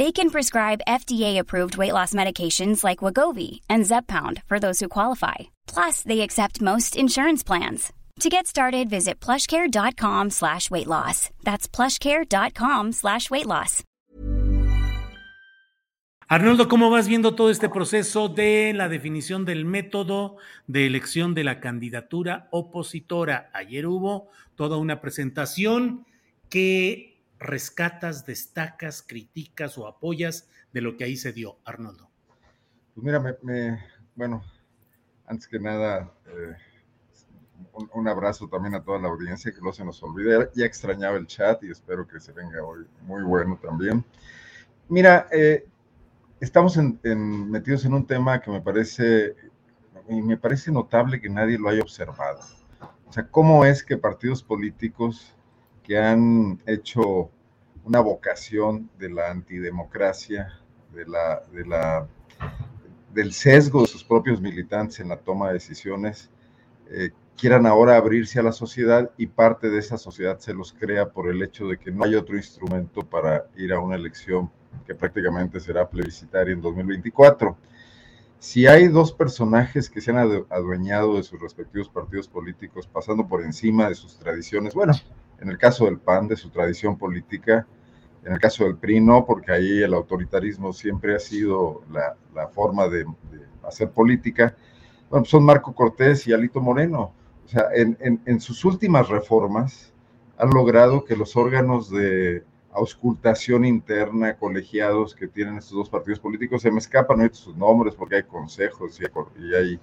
They can prescribe FDA-approved weight loss medications like Wagovi and Zepbound for those who qualify. Plus, they accept most insurance plans. To get started, visit plushcare.com slash weight loss. That's plushcare.com slash weight loss. Arnoldo, ¿cómo vas viendo todo este proceso de la definición del método de elección de la candidatura opositora? Ayer hubo toda una presentación que rescatas, destacas, criticas o apoyas de lo que ahí se dio, Arnoldo? Pues mira, me, bueno, antes que nada, eh, un, abrazo también a toda la audiencia, que no se nos olvide. Ya extrañaba el chat y espero que se venga hoy muy bueno también. Mira, eh, estamos metidos en un tema que me parece, me parece notable que nadie lo haya observado. O sea, ¿cómo es que partidos políticos que han hecho una vocación de la antidemocracia, de la, de la, del sesgo de sus propios militantes en la toma de decisiones, eh, quieran ahora abrirse a la sociedad y parte de esa sociedad se los crea por el hecho de que no hay otro instrumento para ir a una elección que prácticamente será plebiscitaria en 2024. Si hay dos personajes que se han adueñado de sus respectivos partidos políticos, pasando por encima de sus tradiciones, bueno, en el caso del PAN, de su tradición política, en el caso del PRI no, porque ahí el autoritarismo siempre ha sido la, forma de, hacer política. Bueno, son Marco Cortés y Alito Moreno. O sea, en, sus últimas reformas han logrado que los órganos de auscultación interna, colegiados que tienen estos dos partidos políticos, se me escapan ahorita sus nombres porque hay consejos y hay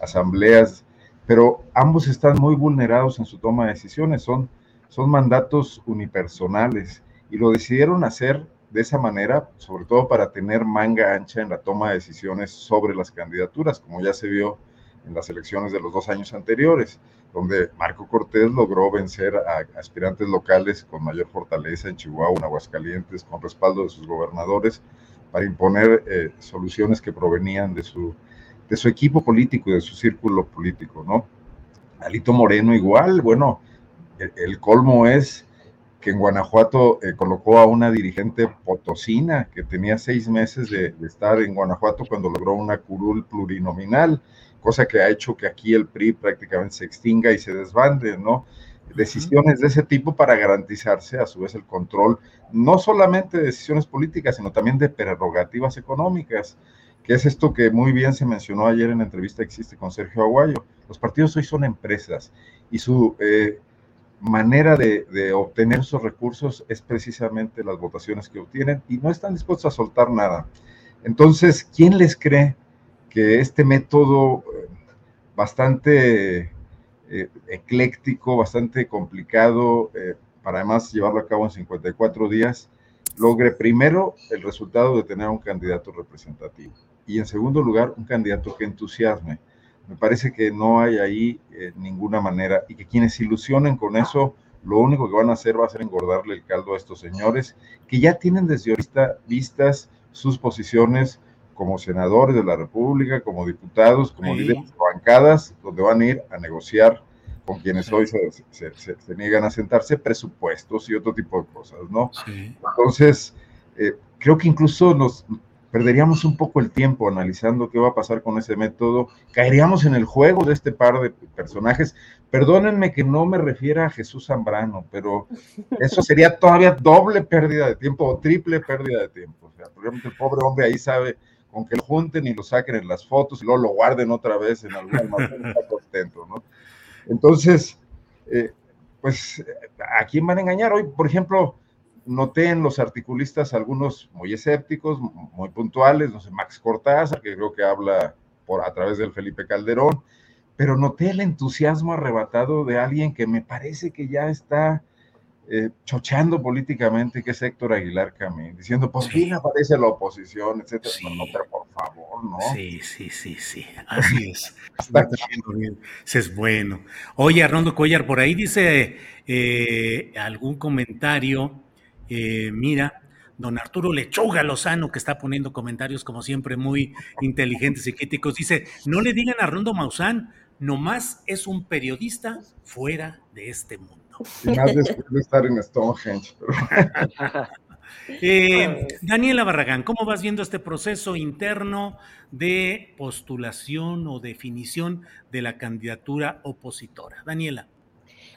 asambleas, pero ambos están muy vulnerados en su toma de decisiones. Son son mandatos unipersonales y lo decidieron hacer de esa manera, sobre todo para tener manga ancha en la toma de decisiones sobre las candidaturas, como ya se vio en las elecciones de los dos años anteriores, donde Marco Cortés logró vencer a aspirantes locales con mayor fortaleza en Chihuahua, en Aguascalientes, con respaldo de sus gobernadores, para imponer eh, soluciones que provenían de su, de su equipo político y de su círculo político, ¿no? Alito Moreno igual, bueno, el colmo es que en Guanajuato eh, colocó a una dirigente potosina que tenía seis meses de, estar en Guanajuato cuando logró una curul plurinominal, cosa que ha hecho que aquí el PRI prácticamente se extinga y se desbande, ¿no? Decisiones de ese tipo para garantizarse a su vez el control, no solamente de decisiones políticas, sino también de prerrogativas económicas, que es esto que muy bien se mencionó ayer en la entrevista que existe con Sergio Aguayo. Los partidos hoy son empresas y su... Eh, manera de, obtener esos recursos es precisamente las votaciones que obtienen y no están dispuestos a soltar nada. Entonces, ¿quién les cree que este método eh, bastante eh, ecléctico, bastante complicado, eh, para además llevarlo a cabo en 54 días, logre primero el resultado de tener un candidato representativo y en segundo lugar un candidato que entusiasme? Me parece que no hay ahí eh, ninguna manera y que quienes se ilusionen con eso, lo único que van a hacer va a ser engordarle el caldo a estos señores que ya tienen desde ahorita vistas sus posiciones como senadores de la República, como diputados, como líderes de bancadas, donde van a ir a negociar con quienes hoy se, niegan a sentarse presupuestos y otro tipo de cosas, ¿no? Entonces, eh, creo que incluso nos, perderíamos un poco el tiempo analizando qué va a pasar con ese método, caeríamos en el juego de este par de personajes. Perdónenme que no me refiera a Jesús Zambrano, pero eso sería todavía doble pérdida de tiempo o triple pérdida de tiempo. O sea, el pobre hombre ahí sabe con que lo junten y lo saquen en las fotos y luego lo guarden otra vez en algún almacén, está contento, ¿no? Entonces, eh, pues, ¿a quién van a engañar? Hoy, por ejemplo, noté en los articulistas algunos muy escépticos, muy puntuales, no sé, Max Cortázar, que creo que habla por, a través del Felipe Calderón, pero noté el entusiasmo arrebatado de alguien que me parece que ya está eh, chocheando políticamente, que es Héctor Aguilar Camín, diciendo, por fin aparece la oposición, etcétera. No, pero por favor, ¿no? Sí, sí, sí, sí, así es. Está bien. Ese es bueno. Oye, Arnoldo Cuellar, por ahí dice eh, algún comentario eh, mira, don Arturo Lechuga Lozano, que está poniendo comentarios como siempre muy inteligentes y críticos, dice, no le digan a Rondo Maussan, nomás es un periodista fuera de este mundo. Y más después de estar en Stonehenge. Eh, Daniela Barragán, ¿cómo vas viendo este proceso interno de postulación o definición de la candidatura opositora? Daniela.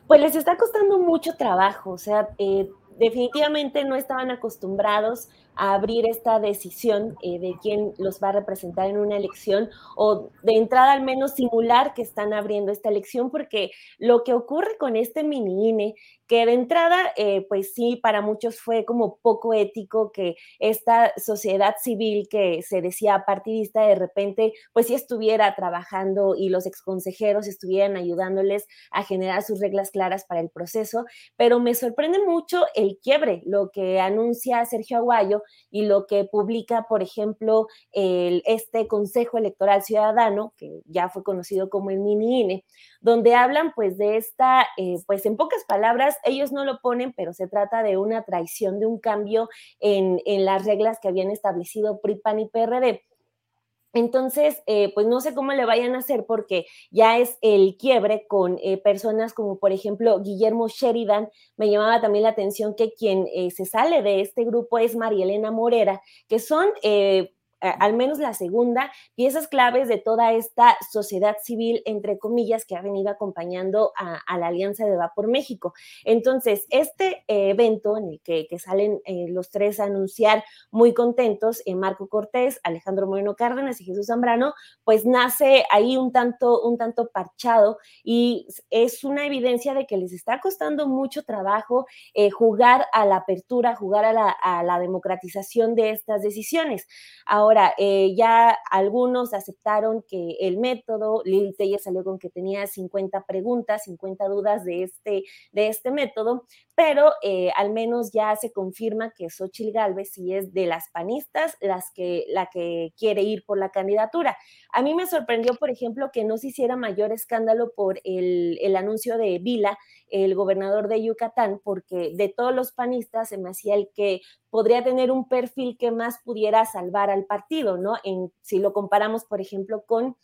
Pues les está costando mucho trabajo, o sea, eh, definitivamente no estaban acostumbrados a abrir esta decisión eh, de quién los va a representar en una elección o de entrada al menos simular que están abriendo esta elección porque lo que ocurre con este mini INE que de entrada, eh, pues sí, para muchos fue como poco ético que esta sociedad civil que se decía partidista de repente, pues sí estuviera trabajando y los exconsejeros estuvieran ayudándoles a generar sus reglas claras para el proceso, pero me sorprende mucho el quiebre, lo que anuncia Sergio Aguayo y lo que publica, por ejemplo, este Consejo Electoral Ciudadano, que ya fue conocido como el mini INE, donde hablan pues de esta, eh, pues en pocas palabras, ellos no lo ponen, pero se trata de una traición, de un cambio en, las reglas que habían establecido PRIPAN y PRD. Entonces, eh, pues no sé cómo le vayan a hacer porque ya es el quiebre con eh, personas como por ejemplo Guillermo Sheridan. Me llamaba también la atención que quien se sale de este grupo es María Elena Morera, que son al menos la segunda, piezas claves de toda esta sociedad civil, entre comillas, que ha venido acompañando a, la Alianza de Va por México. Entonces, este evento en el que, salen eh, los tres a anunciar muy contentos, eh, Marco Cortés, Alejandro Moreno Cárdenas y Jesús Zambrano, pues nace ahí un tanto, un tanto parchado y es una evidencia de que les está costando mucho trabajo eh, jugar a la apertura, jugar a la, a la democratización de estas decisiones. Ahora, Ahora, eh, ya algunos aceptaron que el método, Lil Teller salió con que tenía 50 preguntas, 50 dudas de este, de este método, pero eh, al menos ya se confirma que Xochitl Galvez sí es de las panistas las que, la que quiere ir por la candidatura. A mí me sorprendió, por ejemplo, que no se hiciera mayor escándalo por el, el anuncio de Vila, el gobernador de Yucatán, porque de todos los panistas se me hacía el que podría tener un perfil que más pudiera salvar al partido, ¿no? En, si lo comparamos, por ejemplo, con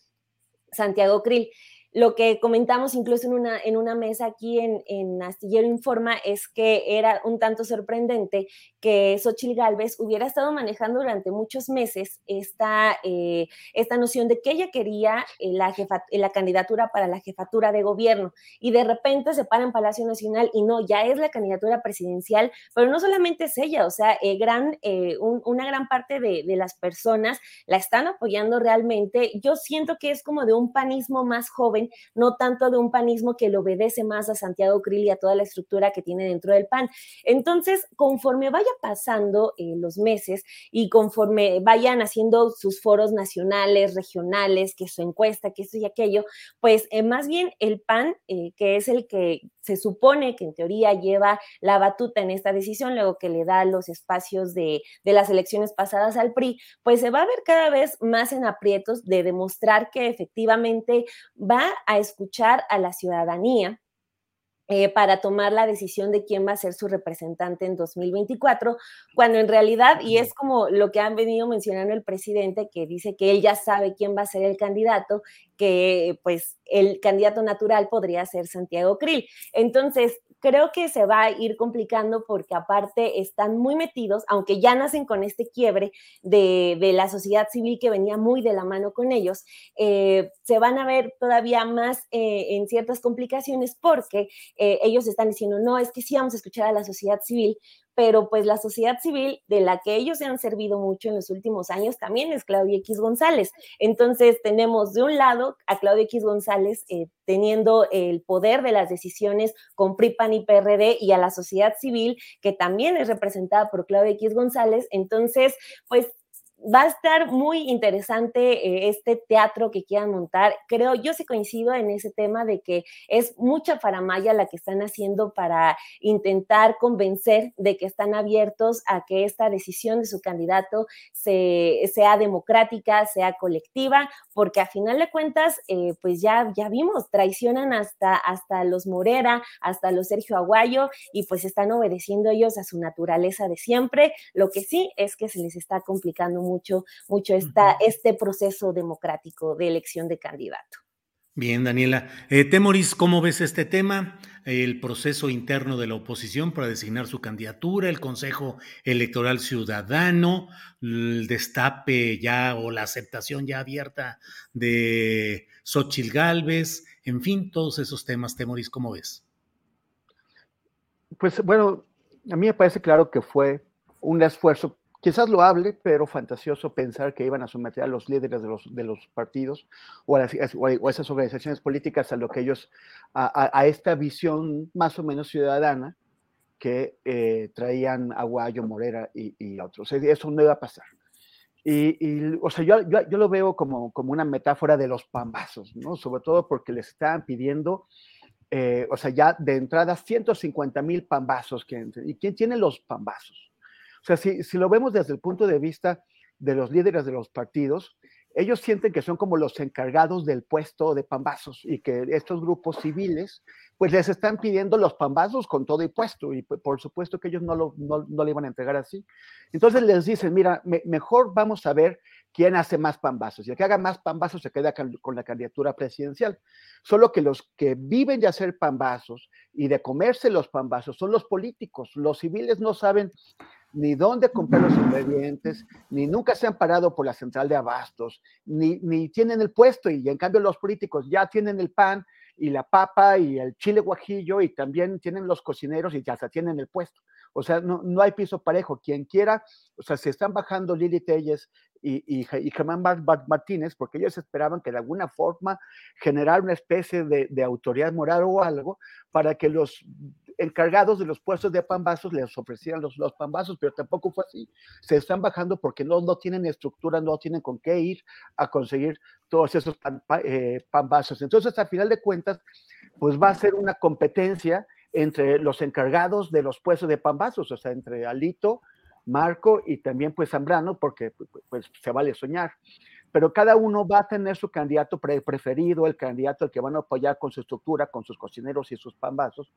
Santiago Krill. Lo que comentamos incluso en una, en una mesa aquí en, en, Astillero Informa es que era un tanto sorprendente que Xochitl Gálvez hubiera estado manejando durante muchos meses esta, eh, esta noción de que ella quería eh, la, la candidatura para la jefatura de gobierno y de repente se para en Palacio Nacional y no, ya es la candidatura presidencial, pero no solamente es ella, o sea, eh, gran, una gran parte de las personas la están apoyando realmente. Yo siento que es como de un panismo más joven no tanto de un panismo que le obedece más a Santiago Krill y a toda la estructura que tiene dentro del PAN. Entonces, conforme vaya pasando eh, los meses y conforme vayan haciendo sus foros nacionales, regionales, que su encuesta, que esto y aquello, pues eh, más bien el PAN, eh, que es el que se supone que en teoría lleva la batuta en esta decisión, luego que le da los espacios de, de las elecciones pasadas al PRI, pues se va a ver cada vez más en aprietos de demostrar que efectivamente va a escuchar a la ciudadanía eh, para tomar la decisión de quién va a ser su representante en 2024, cuando en realidad, y es como lo que han venido mencionando el presidente, que dice que él ya sabe quién va a ser el candidato, que pues el candidato natural podría ser Santiago Krill. Entonces, creo que se va a ir complicando porque aparte están muy metidos, aunque ya nacen con este quiebre de, la sociedad civil que venía muy de la mano con ellos, eh, se van a ver todavía más eh, en ciertas complicaciones porque eh, ellos están diciendo, no, es que sí vamos a escuchar a la sociedad civil, pero pues la sociedad civil de la que ellos se han servido mucho en los últimos años también es Claudia X González. Entonces tenemos de un lado a Claudia X González eh, teniendo el poder de las decisiones con PRIPAN y PRD y a la sociedad civil que también es representada por Claudia X González. Entonces, pues va a estar muy interesante eh, este teatro que quieran montar. Creo, yo sí coincido en ese tema de que es mucha faramaya la que están haciendo para intentar convencer de que están abiertos a que esta decisión de su candidato sea democrática, sea colectiva, porque a final de cuentas, eh, pues ya, ya vimos, traicionan hasta, hasta los Morera, hasta los Sergio Aguayo, y pues están obedeciendo ellos a su naturaleza de siempre. Lo que sí es que se les está complicando mucho, mucho esta, este proceso democrático de elección de candidato. Bien, Daniela. Eh, Temoris, ¿cómo ves este tema? El proceso interno de la oposición para designar su candidatura, el Consejo Electoral Ciudadano, el destape ya o la aceptación ya abierta de Xochil Gálvez, en fin, todos esos temas, Temoris, ¿cómo ves? Pues bueno, a mí me parece claro que fue un esfuerzo Quizás lo hable, pero fantasioso pensar que iban a someter a los líderes de los, de los partidos o a, esas organizaciones políticas a lo que ellos, a, esta visión más o menos ciudadana que eh, traían Aguayo, Morera y, otros. Eso no iba a pasar. Y, o sea, yo, yo, lo veo como, como una metáfora de los pambazos, ¿no? Sobre todo porque les estaban pidiendo, eh, o sea, ya de entrada 150 mil pambazos. Que, ¿Y quién tiene los pambazos? Sea, si, si lo vemos desde el punto de vista de los líderes de los partidos, ellos sienten que son como los encargados del puesto de pambazos y que estos grupos civiles pues les están pidiendo los pambazos con todo y puesto y por supuesto que ellos no lo, no, no le iban a entregar así. Entonces les dicen, mira, mejor vamos a ver quién hace más pambazos y el que haga más pambazos se queda con la candidatura presidencial. Solo que los que viven de hacer pambazos y de comerse los pambazos son los políticos. Los civiles no saben ni dónde comprar los ingredientes, ni nunca se han parado por la central de abastos, ni, ni tienen el puesto y en cambio los políticos ya tienen el pan y la papa y el chile guajillo y también tienen los cocineros y ya se tienen el puesto. O sea, no, no hay piso parejo. Quien quiera, o sea, se están bajando Lili Telles y, y, y Germán Martínez porque ellos esperaban que de alguna forma generar una especie de, de autoridad moral o algo para que los encargados de los puestos de pambazos les ofrecieran los, los pambazos, pero tampoco fue así. Se están bajando porque no, no tienen estructura, no tienen con qué ir a conseguir todos esos eh, pambazos. Entonces, al final de cuentas, pues va a ser una competencia entre los encargados de los puestos de pambazos, o sea, entre Alito, Marco y también pues Zambrano, porque pues se vale soñar. Pero cada uno va a tener su candidato preferido, el candidato al que van a apoyar con su estructura, con sus cocineros y sus pambazos,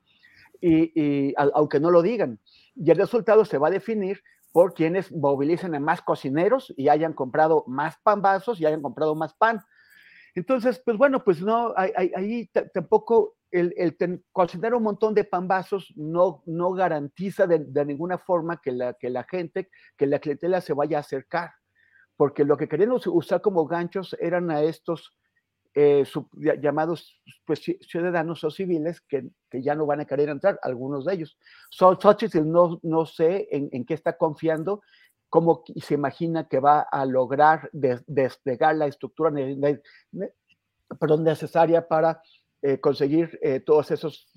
y, aunque no lo digan. Y el resultado se va a definir por quienes movilicen a más cocineros y hayan comprado más pambazos y hayan comprado más pan. Entonces, pues bueno, pues no, ahí tampoco el, el cocinar un montón de pambazos no, no garantiza de, ninguna forma que la, que la gente, que la clientela se vaya a acercar, porque lo que querían usar como ganchos eran a estos eh, llamados pues, ciudadanos o civiles que, que, ya no van a querer entrar, algunos de ellos. Xochitl no, no sé en, en, qué está confiando, cómo se imagina que va a lograr despegar la estructura perdón, necesaria para eh, conseguir eh, todos esos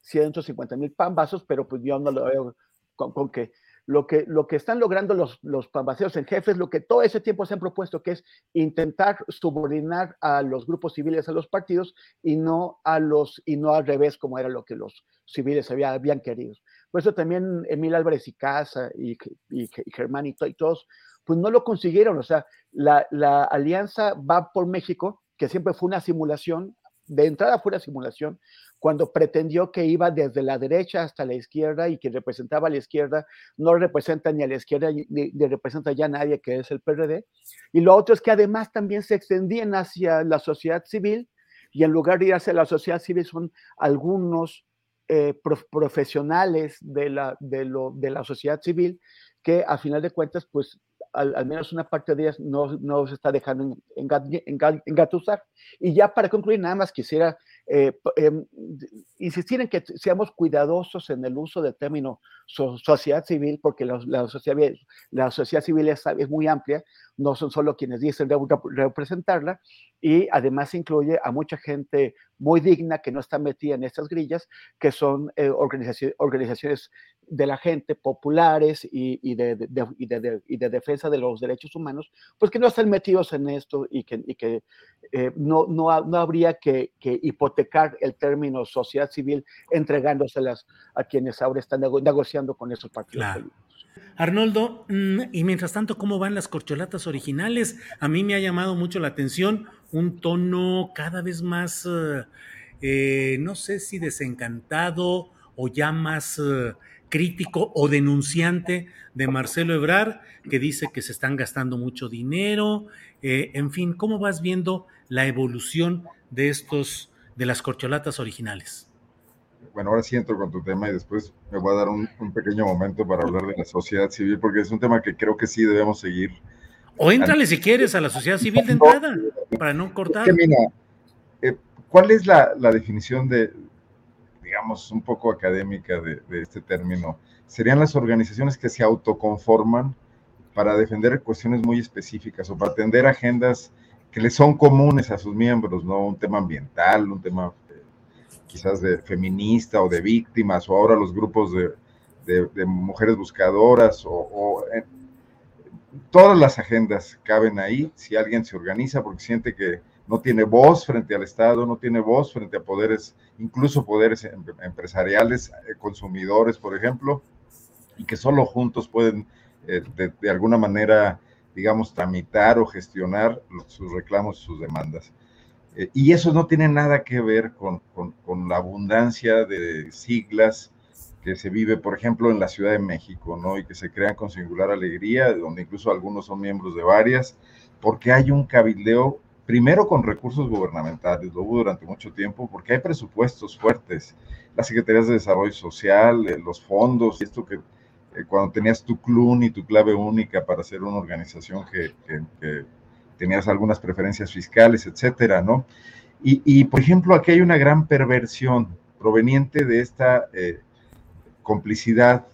150 mil pambazos, pero pues yo no lo veo con, que lo que, lo que están logrando los, los en jefes, lo que todo ese tiempo se han propuesto, que es intentar subordinar a los grupos civiles a los partidos y no, a los, y no al revés, como era lo que los civiles había, habían querido. Por eso también Emil Álvarez y Casa y, y, Germán y, todos, pues no lo consiguieron. O sea, la, la alianza va por México, que siempre fue una simulación, de entrada fue una simulación, cuando pretendió que iba desde la derecha hasta la izquierda y que representaba a la izquierda, no representa ni a la izquierda ni, representa ya a nadie que es el PRD. Y lo otro es que además también se extendían hacia la sociedad civil y en lugar de ir hacia la sociedad civil son algunos eh, profesionales de la, de, lo, de la sociedad civil que a final de cuentas, pues al, menos una parte de ellas no, no se está dejando engatusar. Y ya para concluir, nada más quisiera eh, em, insistir en que seamos cuidadosos en el uso del término sociedad civil, porque la, sociedad, la sociedad civil es, muy amplia, no son solo quienes dicen representarla, y además incluye a mucha gente muy digna que no está metida en estas grillas, que son eh, organizaciones, organizaciones de la gente, populares y, de, de, defensa de los derechos humanos, pues que no están metidos en esto y que, que eh, no, no, no, habría que, hipotecar el término sociedad civil entregándoselas a quienes ahora están negociando con esos partidos políticos. Arnoldo, mm, y mientras tanto, ¿cómo van las corcholatas originales? A mí me ha llamado mucho la atención un tono cada vez más, eh, eh, no sé si desencantado o ya más crítico o denunciante de Marcelo Ebrar, que dice que se están gastando mucho dinero. Eh, en fin, ¿cómo vas viendo la evolución de estos, de las corcholatas originales? Bueno, ahora sí entro con tu tema y después me voy a dar un, pequeño momento para hablar de la sociedad civil, porque es un tema que creo que sí debemos seguir. O éntrale si quieres a la sociedad civil de entrada, para no cortar. Eh, ¿cuál es la definición de, digamos, un poco académica de, este término, serían las organizaciones que se autoconforman para defender cuestiones muy específicas o para atender agendas que les son comunes a sus miembros, ¿no? Un tema ambiental, un tema quizás de feminista o de víctimas, o ahora los grupos de, mujeres buscadoras, o, eh, todas las agendas caben ahí si alguien se organiza porque siente que no tiene voz frente al Estado, no tiene voz frente a poderes, incluso poderes em, empresariales, eh, consumidores, por ejemplo, y que solo juntos pueden eh, de, alguna manera, digamos, tramitar o gestionar sus reclamos, sus demandas. Eh, y eso no tiene nada que ver con, con, la abundancia de siglas que se vive, por ejemplo, en la Ciudad de México, ¿no? Y que se crean con singular alegría, donde incluso algunos son miembros de varias, porque hay un cabildeo primero con recursos gubernamentales, lo hubo durante mucho tiempo, porque hay presupuestos fuertes, las secretarías de desarrollo social, eh, los fondos, esto que eh, cuando tenías tu CLUN y tu clave única para ser una organización que, tenías algunas preferencias fiscales, etcétera, ¿no? Y, por ejemplo, aquí hay una gran perversión proveniente de esta eh, complicidad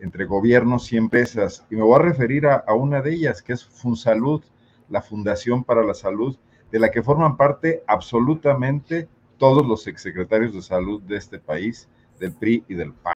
entre gobiernos y empresas, y me voy a referir a, a una de ellas, que es FunSalud, la Fundación para la Salud, de la que forman parte absolutamente todos los exsecretarios de salud de este país, del PRI y del PAN.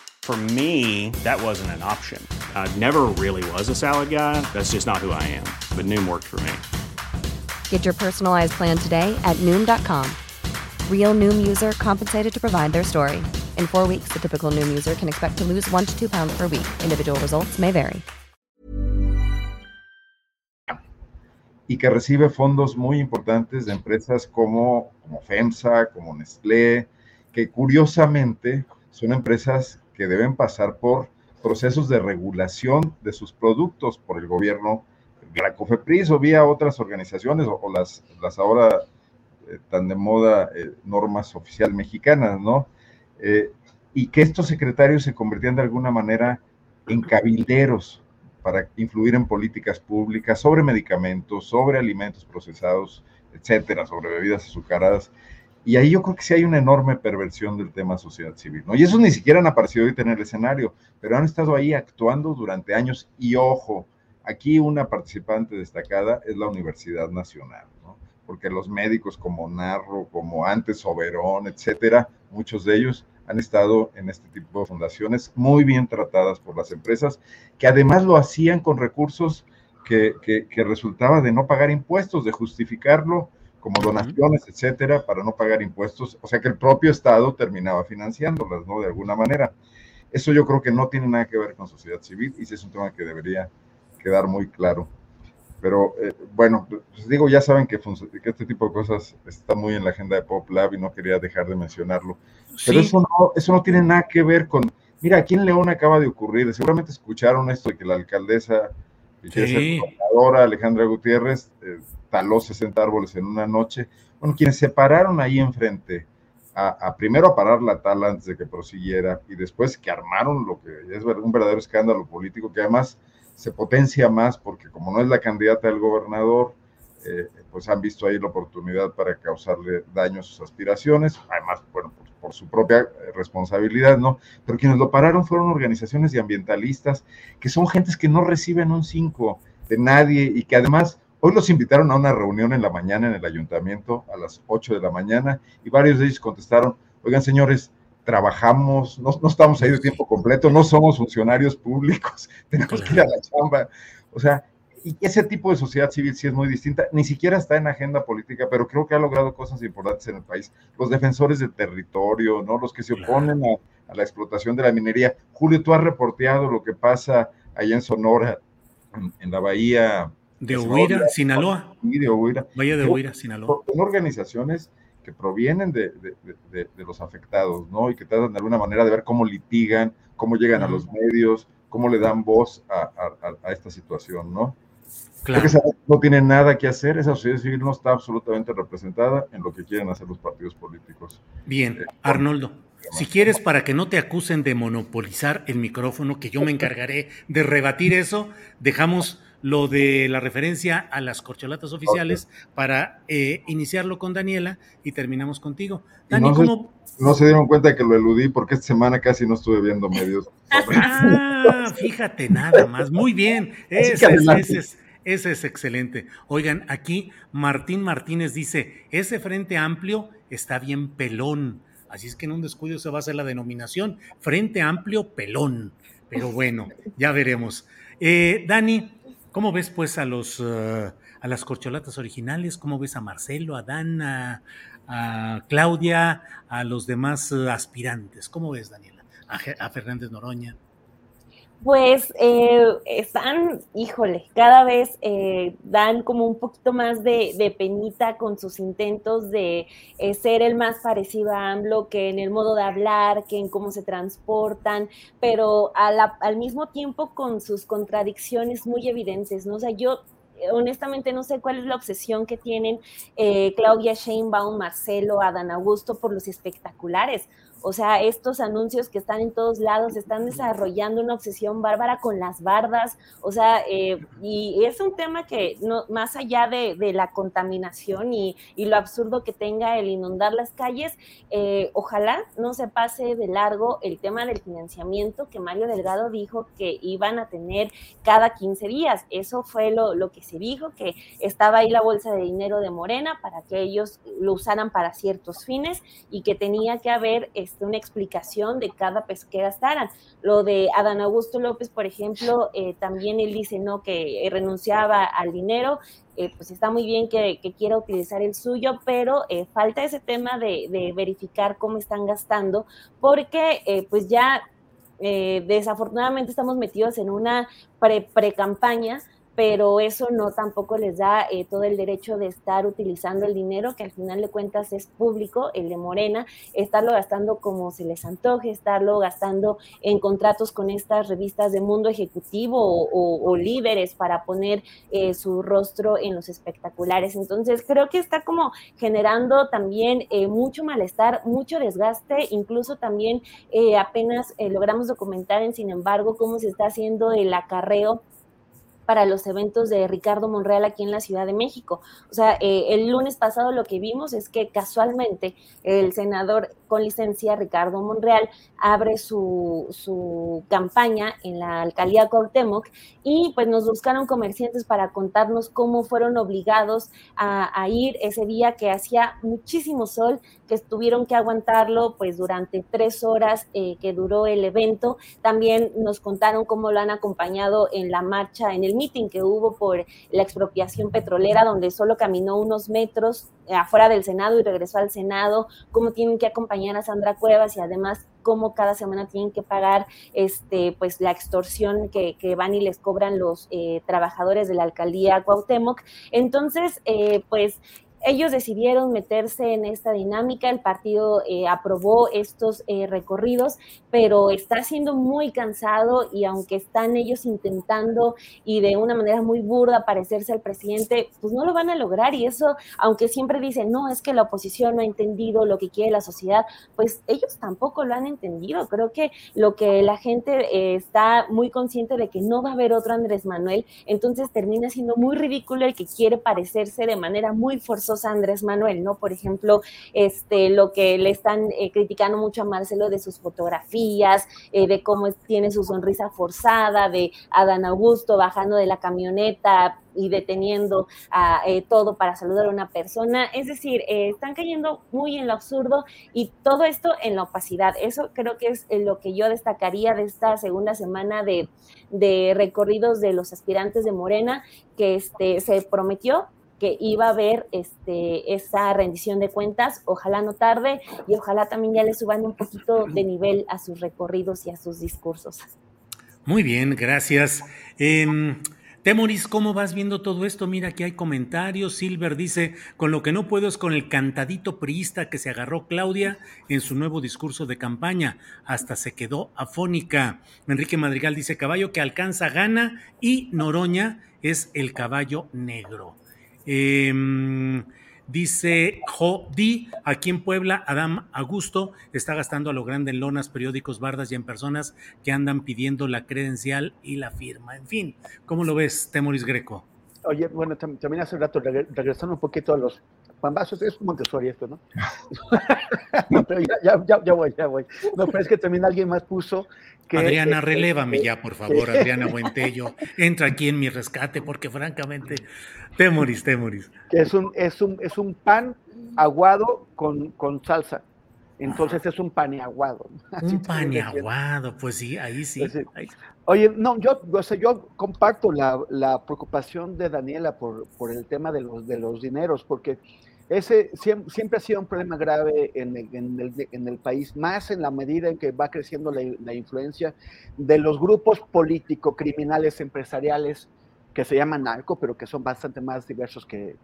For me, that wasn't an option. I never really was a salad guy. That's just not who I am. But Noom worked for me. Get your personalized plan today at Noom.com. Real Noom user compensated to provide their story. In four weeks, the typical Noom user can expect to lose one to two pounds per week. Individual results may vary. y que recibe fondos muy importantes de empresas como, como FEMSA, como Nestlé, que curiosamente son empresas que deben pasar por procesos de regulación de sus productos por el gobierno, vía la COFEPRIS o vía otras organizaciones o, las, las ahora eh, tan de moda eh, normas oficial mexicanas, ¿no? Eh, y que estos secretarios se convertían de alguna manera en cabilderos para influir en políticas públicas sobre medicamentos, sobre alimentos procesados, etcétera, sobre bebidas azucaradas. Y ahí yo creo que sí hay una enorme perversión del tema sociedad civil, ¿no? Y eso ni siquiera han aparecido ahorita en el escenario, pero han estado ahí actuando durante años. Y ojo, aquí una participante destacada es la Universidad Nacional, ¿no? Porque los médicos como Narro, como antes Soberón, etcétera, muchos de ellos han estado en este tipo de fundaciones muy bien tratadas por las empresas, que además lo hacían con recursos que, que, resultaba de no pagar impuestos, de justificarlo como donaciones, etcétera, para no pagar impuestos, o sea que el propio Estado terminaba financiándolas, ¿no? De alguna manera. Eso yo creo que no tiene nada que ver con sociedad civil y ese es un tema que debería quedar muy claro. Pero eh, bueno, pues digo, ya saben que, que, este tipo de cosas está muy en la agenda de Pop Lab y no quería dejar de mencionarlo. Pero eso, no, eso no tiene nada que ver con, mira, aquí en León acaba de ocurrir, seguramente escucharon esto de que la alcaldesa, sí. Alejandra Gutiérrez, eh, taló 60 árboles en una noche. Bueno, quienes se pararon ahí enfrente, a, primero a parar la tala antes de que prosiguiera y después que armaron lo que es un verdadero escándalo político que además se potencia más porque como no es la candidata del gobernador, eh, pues han visto ahí la oportunidad para causarle daño a sus aspiraciones, además, bueno, por, por, su propia eh, responsabilidad, ¿no? Pero quienes lo pararon fueron organizaciones de ambientalistas, que son gentes que no reciben un 5 de nadie y que además hoy los invitaron a una reunión en la mañana en el ayuntamiento a las 8 de la mañana y varios de ellos contestaron, oigan señores, trabajamos, no, no, estamos ahí de tiempo completo, no somos funcionarios públicos, tenemos que ir a la chamba. O sea, y ese tipo de sociedad civil sí es muy distinta, ni siquiera está en agenda política, pero creo que ha logrado cosas importantes en el país. Los defensores del territorio, ¿no? Los que se oponen a, a la explotación de la minería. Julio, tú has reporteado lo que pasa allá en Sonora, en, en la bahía. De Huira, Sinaloa. Sí, de Huira. Bahía de Huira, Sinaloa. Son organizaciones que provienen de, de, de, de, los afectados, ¿no? Y que tratan de alguna manera de ver cómo litigan, cómo llegan a los medios, cómo le dan voz a, a, a esta situación, ¿no? Claro. Que no tiene nada que hacer, esa sociedad civil no está absolutamente representada en lo que quieren hacer los partidos políticos. Bien, eh, Arnoldo, si quieres, para que no te acusen de monopolizar el micrófono, que yo me encargaré de rebatir eso, dejamos lo de la referencia a las corcholatas oficiales okay. para eh, iniciarlo con Daniela y terminamos contigo. Dani, no, ¿cómo? Se, no se dieron cuenta que lo eludí porque esta semana casi no estuve viendo medios. ah, fíjate nada más. Muy bien. Ese, ese, es, ese es excelente. Oigan, aquí Martín Martínez dice, ese frente amplio está bien pelón. Así es que en un descuido se va a hacer la denominación Frente Amplio Pelón. Pero bueno, ya veremos. Eh, Dani, ¿Cómo ves pues a los uh, a las corcholatas originales? ¿Cómo ves a Marcelo, a Dan, a, Claudia, a los demás uh, aspirantes? ¿Cómo ves, Daniela? A, a Fernández Noroña. Pues eh, están, híjole, cada vez eh, dan como un poquito más de, de penita con sus intentos de eh, ser el más parecido a AMLO, que en el modo de hablar, que en cómo se transportan, pero al mismo tiempo con sus contradicciones muy evidentes, ¿no? O sea, yo honestamente no sé cuál es la obsesión que tienen eh, Claudia Sheinbaum, Marcelo, Adán Augusto por los espectaculares. O sea, estos anuncios que están en todos lados están desarrollando una obsesión bárbara con las bardas. O sea, eh, y es un tema que no, más allá de, la contaminación y, lo absurdo que tenga el inundar las calles, eh, ojalá no se pase de largo el tema del financiamiento que Mario Delgado dijo que iban a tener cada 15 días. Eso fue lo que se dijo, que estaba ahí la bolsa de dinero de Morena para que ellos lo usaran para ciertos fines y que tenía que haber este, una explicación de cada peso que gastaran. Lo de Adán Augusto López, por ejemplo, eh, también él dice no que renunciaba al dinero, eh, pues está muy bien que, quiera utilizar el suyo, pero eh, falta ese tema de, verificar cómo están gastando, porque eh, pues ya desafortunadamente estamos metidos en una pre-campaña. Pre pero eso no tampoco les da eh, todo el derecho de estar utilizando el dinero que al final de cuentas es público, el de Morena, estarlo gastando como se les antoje, estarlo gastando en contratos con estas revistas de mundo ejecutivo o, o, líderes para poner eh, su rostro en los espectaculares. Entonces creo que está como generando también eh, mucho malestar, mucho desgaste, incluso también eh, apenas eh, logramos documentar en, sin embargo, cómo se está haciendo el acarreo para los eventos de Ricardo Monreal aquí en la Ciudad de México. O sea, eh, el lunes pasado lo que vimos es que casualmente el senador con licencia, Ricardo Monreal, abre su, su campaña en la alcaldía Cuauhtémoc y pues nos buscaron comerciantes para contarnos cómo fueron obligados a, a ir ese día que hacía muchísimo sol, que tuvieron que aguantarlo pues durante tres horas eh, que duró el evento. También nos contaron cómo lo han acompañado en la marcha, en el meeting que hubo por la expropiación petrolera, donde solo caminó unos metros afuera del Senado y regresó al Senado, cómo tienen que acompañar a Sandra Cuevas y además cómo cada semana tienen que pagar este, pues, la extorsión que, que van y les cobran los eh, trabajadores de la alcaldía Cuauhtémoc. Entonces, eh, pues ellos decidieron meterse en esta dinámica, el partido eh, aprobó estos eh, recorridos, pero está siendo muy cansado y aunque están ellos intentando y de una manera muy burda parecerse al presidente, pues no lo van a lograr y eso, aunque siempre dicen, no, es que la oposición no ha entendido lo que quiere la sociedad, pues ellos tampoco lo han entendido. Creo que lo que la gente eh, está muy consciente de que no va a haber otro Andrés Manuel, entonces termina siendo muy ridículo el que quiere parecerse de manera muy forzosa Andrés Manuel, ¿no? Por ejemplo, este, lo que le están eh, criticando mucho a Marcelo de sus fotografías, eh, de cómo tiene su sonrisa forzada, de Adán Augusto bajando de la camioneta y deteniendo a eh, todo para saludar a una persona. Es decir, están cayendo muy en lo absurdo y todo esto en la opacidad. Eso creo que es lo que yo destacaría de esta segunda semana de, de recorridos de los aspirantes de Morena, que este, se prometió que iba a haber este, esa rendición de cuentas, ojalá no tarde y ojalá también ya le suban un poquito de nivel a sus recorridos y a sus discursos. Muy bien, gracias. Eh, Temoris, ¿cómo vas viendo todo esto? Mira, aquí hay comentarios. Silver dice, con lo que no puedo es con el cantadito priista que se agarró Claudia en su nuevo discurso de campaña. Hasta se quedó afónica. Enrique Madrigal dice, caballo que alcanza gana y Noroña es el caballo negro. Em, dice Jodi, aquí en Puebla, Adam Augusto está gastando a lo grande en lonas, periódicos, bardas y en personas que andan pidiendo la credencial y la firma. En fin, ¿cómo lo ves, Temoris Greco? Oye, bueno, también hace rato, regresando un poquito a los pambazos, es Montessori esto, ¿no? no pero ya, ya, ya, voy, ya voy. No, pero es que también alguien más puso Adriana, este, relévame ya, por favor, Adriana Buentello. Entra aquí en mi rescate, porque francamente, temoris, temoris. Es un, es un, es un pan aguado con, con salsa. Entonces es un paneaguado. Un paneaguado, pues sí, ahí sí. Pues Oye, no, yo, o sea, yo comparto la, la, preocupación de Daniela por, por el tema de los, de los dineros, porque ese siempre, ha sido un problema grave en el, país, más en la medida en que va creciendo la, influencia de los grupos políticos, criminales, empresariales, que se llaman narco, pero que son bastante más diversos que,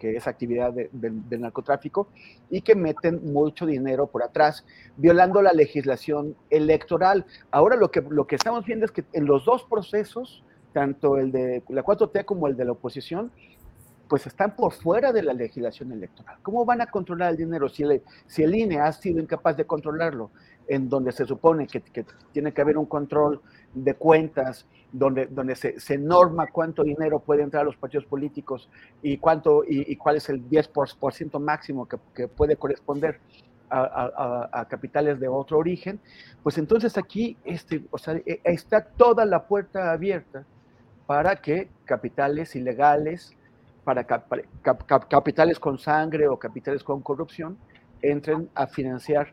esa actividad del narcotráfico, y que meten mucho dinero por atrás, violando la legislación electoral. Ahora lo que, lo que estamos viendo es que en los dos procesos, tanto el de la 4T como el de la oposición, pues están por fuera de la legislación electoral. ¿Cómo van a controlar el dinero si el, si el INE ha sido incapaz de controlarlo? En donde se supone que, tiene que haber un control de cuentas, donde, donde se, se, norma cuánto dinero puede entrar a los partidos políticos y, cuánto, y, cuál es el 10% máximo que, que puede corresponder a, a, capitales de otro origen, pues entonces aquí este, o sea, e, está toda la puerta abierta para que capitales ilegales, para capitales con sangre o capitales con corrupción entren a financiar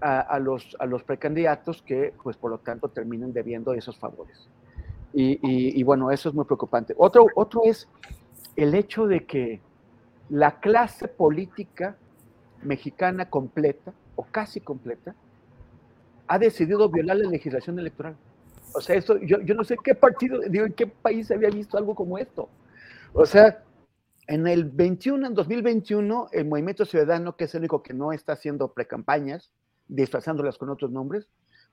a, los, a los precandidatos que, pues por lo tanto, terminen debiendo esos favores. Y, bueno, eso es muy preocupante. Otro, otro es el hecho de que la clase política mexicana completa, o casi completa, ha decidido violar la legislación electoral. O sea, esto, yo, yo no sé qué partido, digo, en qué país había visto algo como esto. O sea, en el 21, en 2021, el Movimiento Ciudadano, que es el único que no está haciendo precampañas, disfrazándolas con otros nombres,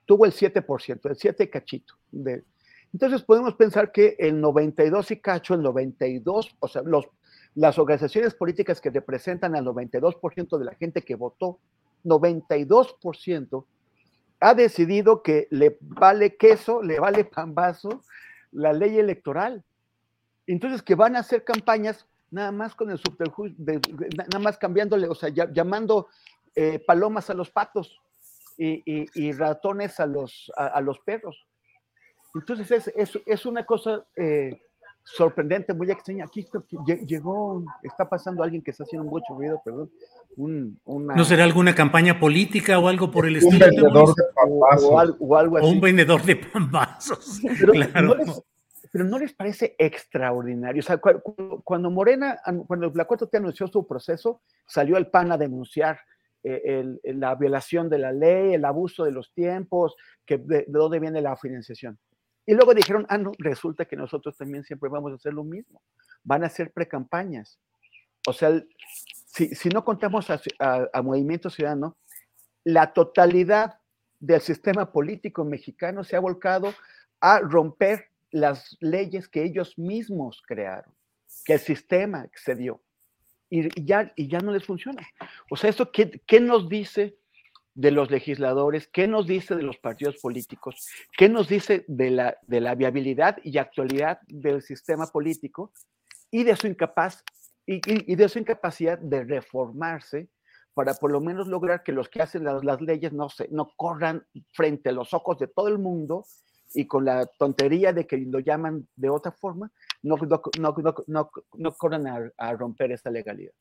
tuvo el 7%, el 7 cachito. De, entonces podemos pensar que el 92 y cacho, el 92, o sea, los, las organizaciones políticas que representan al 92% de la gente que votó, 92%, ha decidido que le vale queso, le vale pambazo la ley electoral. Entonces, que van a hacer campañas nada más con el subterfugio, nada más cambiándole, o sea, llamando eh, palomas a los patos y, ratones a los, a, los perros. Entonces es, es, una cosa eh, sorprendente, muy extraña. Aquí llegó, está pasando alguien que está haciendo mucho ruido, perdón. ¿No será alguna campaña política o algo por el estilo? Un vendedor de. O, algo así. un vendedor de pambazos. claro pero ¿no les parece extraordinario? O sea, cuando Morena, cuando la 4T anunció su proceso, salió el PAN a denunciar eh, la violación de la ley, el abuso de los tiempos, que de, dónde viene la financiación. Y luego dijeron, ah, no, resulta que nosotros también siempre vamos a hacer lo mismo. Van a hacer precampañas. O sea, si, si no contamos a, a Movimiento Ciudadano, la totalidad del sistema político mexicano se ha volcado a romper las leyes que ellos mismos crearon, que el sistema excedió y, ya, y ya no les funciona. O sea, ¿esto qué, qué nos dice de los legisladores? ¿Qué nos dice de los partidos políticos? ¿Qué nos dice de la, de la viabilidad y actualidad del sistema político y de su incapaz y, de su incapacidad de reformarse para por lo menos lograr que los que hacen las, las, leyes no, se, no corran frente a los ojos de todo el mundo y con la tontería de que lo llaman de otra forma, no, no, no, corran a, a romper esta legalidad.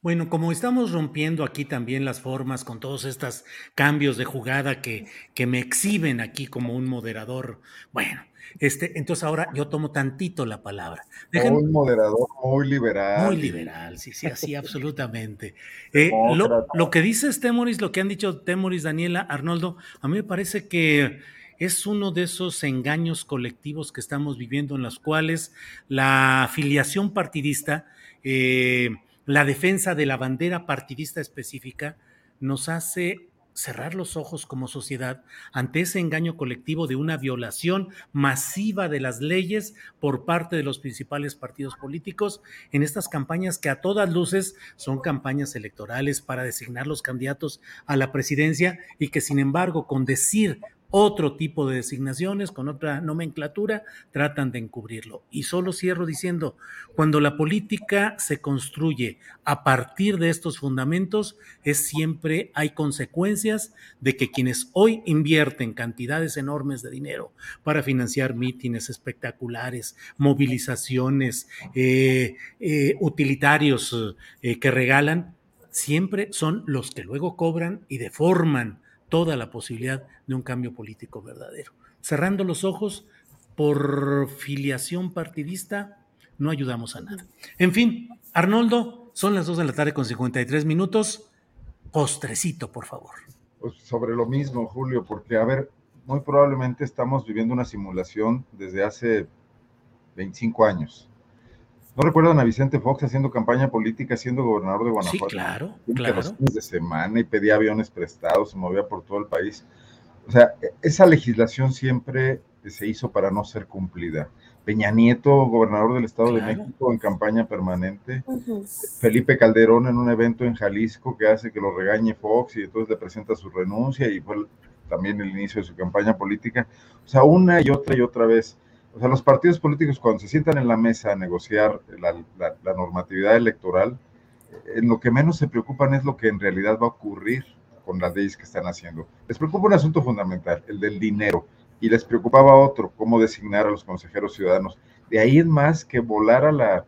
Bueno, como estamos rompiendo aquí también las formas con todos estos cambios de jugada que, que me exhiben aquí como un moderador, bueno, este, entonces ahora yo tomo tantito la palabra. un moderador muy liberal. Muy liberal, sí, sí, así absolutamente. Eh, lo, lo, que dice Temoris, lo que han dicho Temoris, Daniela, Arnoldo, a mí me parece que es uno de esos engaños colectivos que estamos viviendo en los cuales la afiliación partidista, eh, la defensa de la bandera partidista específica, nos hace cerrar los ojos como sociedad ante ese engaño colectivo de una violación masiva de las leyes por parte de los principales partidos políticos en estas campañas que a todas luces son campañas electorales para designar los candidatos a la presidencia y que sin embargo con decir otro tipo de designaciones, con otra nomenclatura, tratan de encubrirlo. Y solo cierro diciendo, cuando la política se construye a partir de estos fundamentos, es siempre hay consecuencias de que quienes hoy invierten cantidades enormes de dinero para financiar mítines espectaculares, movilizaciones, eh, eh, utilitarios eh, que regalan, siempre son los que luego cobran y deforman toda la posibilidad de un cambio político verdadero. Cerrando los ojos por filiación partidista, no ayudamos a nada. En fin, Arnoldo, son las 2 de la tarde con 53 minutos. Postrecito, por favor. Pues sobre lo mismo, Julio, porque, a ver, muy probablemente estamos viviendo una simulación desde hace 25 años. ¿No recuerdan a Vicente Fox haciendo campaña política, siendo gobernador de Guanajuato? Sí, claro, claro. Los fines de semana y pedía aviones prestados, se movía por todo el país. O sea, esa legislación siempre se hizo para no ser cumplida. Peña Nieto, gobernador del Estado de México, en campaña permanente. Felipe Calderón en un evento en Jalisco que hace que lo regañe Fox y entonces le presenta su renuncia y fue también el inicio de su campaña política. O sea, una y otra y otra vez o sea, los partidos políticos cuando se sientan en la mesa a negociar la, normatividad electoral, en lo que menos se preocupan es lo que en realidad va a ocurrir con las leyes que están haciendo. Les preocupa un asunto fundamental, el del dinero, y les preocupaba otro, cómo designar a los consejeros ciudadanos. De ahí es más que volar a la,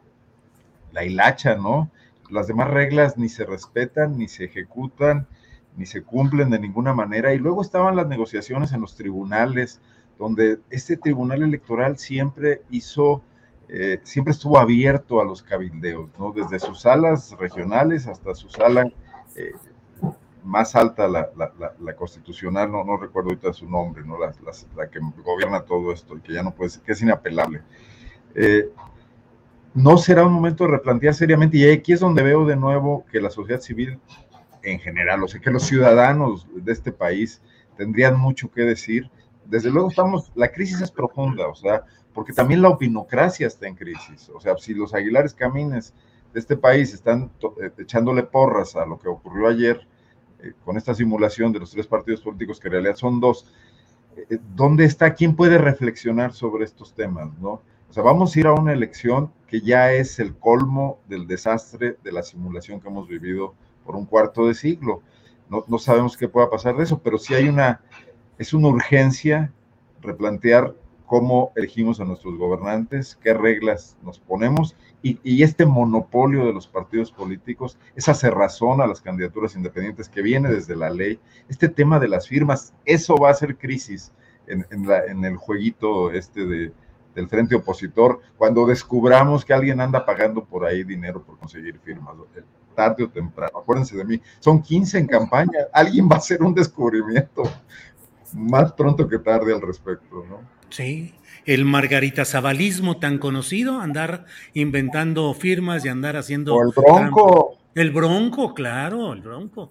la hilacha, ¿no? Las demás reglas ni se respetan, ni se ejecutan, ni se cumplen de ninguna manera. Y luego estaban las negociaciones en los tribunales, donde este tribunal electoral siempre hizo, eh, siempre estuvo abierto a los cabildeos, ¿no? Desde sus salas regionales hasta su sala eh, más alta, la, constitucional, no, no recuerdo ahorita su nombre, ¿no? La, que gobierna todo esto y que ya no puede ser, que es inapelable. Eh, no será un momento de replantear seriamente, y aquí es donde veo de nuevo que la sociedad civil en general, o sea, que los ciudadanos de este país tendrían mucho que decir desde luego estamos, la crisis es profunda, o sea, porque también la opinocracia está en crisis. O sea, si los Aguilares Camines de este país están eh, echándole porras a lo que ocurrió ayer eh, con esta simulación de los tres partidos políticos, que en realidad son dos, eh, ¿dónde está? ¿Quién puede reflexionar sobre estos temas? ¿no? O sea, vamos a ir a una elección que ya es el colmo del desastre de la simulación que hemos vivido por un cuarto de siglo. No, no sabemos qué pueda pasar de eso, pero sí hay una es una urgencia replantear cómo elegimos a nuestros gobernantes, qué reglas nos ponemos y, este monopolio de los partidos políticos, esa cerrazón a las candidaturas independientes que viene desde la ley, este tema de las firmas, eso va a ser crisis en, el jueguito este de, del frente opositor, cuando descubramos que alguien anda pagando por ahí dinero por conseguir firmas. tarde o temprano. Acuérdense de mí, son 15 en campaña, alguien va a hacer un descubrimiento más pronto que tarde al respecto, ¿no? Sí, el Margarita Zabalismo tan conocido, andar inventando firmas y andar haciendo... O el Bronco. El Bronco, claro, el Bronco.